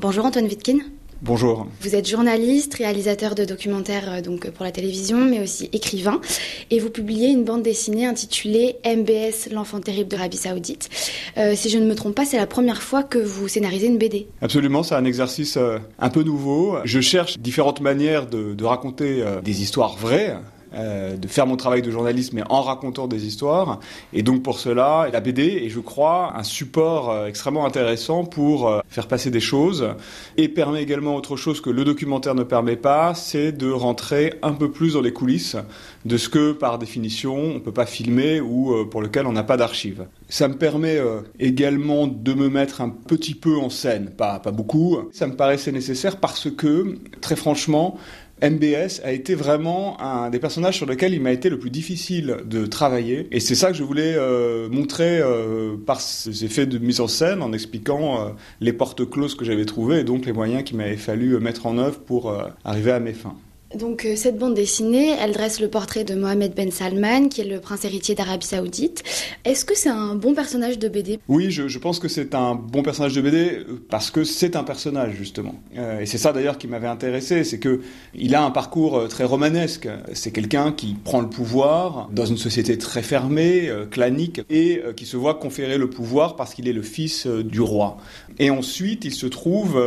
Bonjour Antoine Wittkin. Bonjour. Vous êtes journaliste, réalisateur de documentaires euh, donc pour la télévision, mais aussi écrivain, et vous publiez une bande dessinée intitulée MBS, l'enfant terrible d'Arabie Saoudite. Euh, si je ne me trompe pas, c'est la première fois que vous scénarisez une BD. Absolument, c'est un exercice euh, un peu nouveau. Je cherche différentes manières de, de raconter euh, des histoires vraies euh, de faire mon travail de journaliste, mais en racontant des histoires. Et donc pour cela, la BD est, je crois, un support euh, extrêmement intéressant pour euh, faire passer des choses et permet également autre chose que le documentaire ne permet pas, c'est de rentrer un peu plus dans les coulisses de ce que, par définition, on ne peut pas filmer ou pour lequel on n'a pas d'archives. Ça me permet également de me mettre un petit peu en scène, pas, pas beaucoup. Ça me paraissait nécessaire parce que, très franchement, MBS a été vraiment un des personnages sur lesquels il m'a été le plus difficile de travailler. Et c'est ça que je voulais euh, montrer euh, par ces effets de mise en scène, en expliquant euh, les portes closes que j'avais trouvées et donc les moyens qu'il m'avait fallu mettre en œuvre pour arriver à mes fins. Donc euh, cette bande dessinée, elle dresse le portrait de Mohamed Ben Salman, qui est le prince héritier d'Arabie Saoudite. Est-ce que c'est un bon personnage de BD Oui, je, pense que c'est un bon personnage de BD euh, parce que c'est un personnage justement. Euh, et c'est ça d'ailleurs qui m'avait intéressé, c'est que il a un parcours très romanesque. C'est quelqu'un qui prend le pouvoir dans une société très fermée, clanique, et qui se voit conférer le pouvoir parce qu'il est le fils du roi. Et ensuite, il se trouve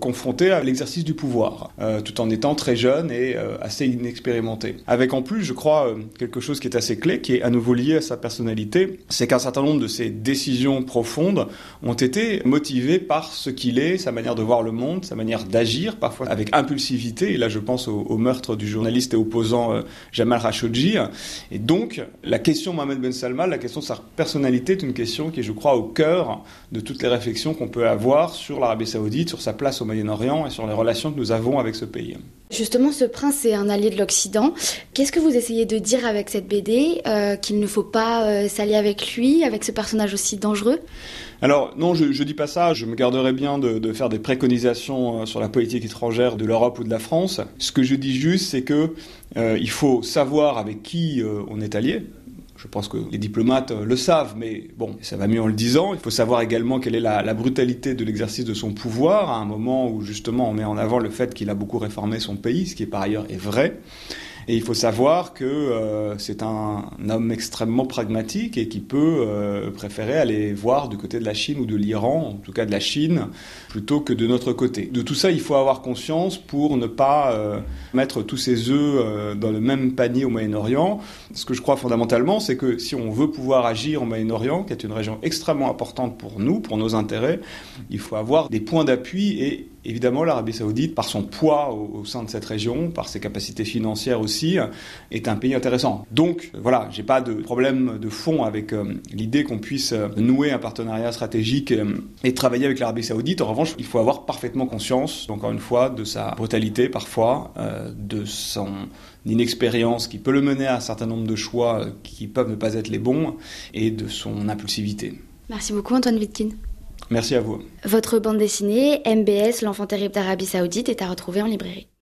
confronté à l'exercice du pouvoir, tout en étant très jeune euh, assez inexpérimenté. Avec en plus, je crois, euh, quelque chose qui est assez clé, qui est à nouveau lié à sa personnalité, c'est qu'un certain nombre de ses décisions profondes ont été motivées par ce qu'il est, sa manière de voir le monde, sa manière d'agir, parfois avec impulsivité. Et là, je pense au, au meurtre du journaliste et opposant euh, Jamal Khashoggi. Et donc, la question Mohamed Ben Salman, la question de sa personnalité, est une question qui est, je crois, au cœur de toutes les réflexions qu'on peut avoir sur l'Arabie Saoudite, sur sa place au Moyen-Orient et sur les relations que nous avons avec ce pays. Justement, ce prince est un allié de l'Occident. Qu'est-ce que vous essayez de dire avec cette BD euh, Qu'il ne faut pas euh, s'allier avec lui, avec ce personnage aussi dangereux? Alors non, je, je dis pas ça. Je me garderais bien de, faire des préconisations euh, sur la politique étrangère de l'Europe ou de la France. Ce que je dis juste, c'est que euh, il faut savoir avec qui on est allié. Je pense que les diplomates le savent, mais bon, ça va mieux en le disant. Il faut savoir également quelle est la, brutalité de l'exercice de son pouvoir à un moment où justement on met en avant le fait qu'il a beaucoup réformé son pays, ce qui par ailleurs est vrai. Et il faut savoir que euh, c'est un, homme extrêmement pragmatique et qui peut euh, préférer aller voir du côté de la Chine ou de l'Iran, en tout cas de la Chine, plutôt que de notre côté. De tout ça, il faut avoir conscience pour ne pas euh, mettre tous ses œufs dans le même panier au Moyen-Orient. Ce que je crois fondamentalement, c'est que si on veut pouvoir agir au Moyen-Orient, qui est une région extrêmement importante pour nous, pour nos intérêts, il faut avoir des points d'appui et évidemment l'Arabie saoudite, par son poids au, sein de cette région, par ses capacités financières aussi, est un pays intéressant. Donc voilà, j'ai pas de problème de fond avec euh, l'idée qu'on puisse euh, nouer un partenariat stratégique euh, et travailler avec l'Arabie saoudite. En revanche, il faut avoir parfaitement conscience, encore une fois, de sa brutalité parfois, de son inexpérience qui peut le mener à un certain nombre de choix qui peuvent ne pas être les bons et de son impulsivité. Merci beaucoup Antoine Wittkin. Merci à vous. Votre bande dessinée, MBS, l'enfant terrible d'Arabie Saoudite, est à retrouver en librairie.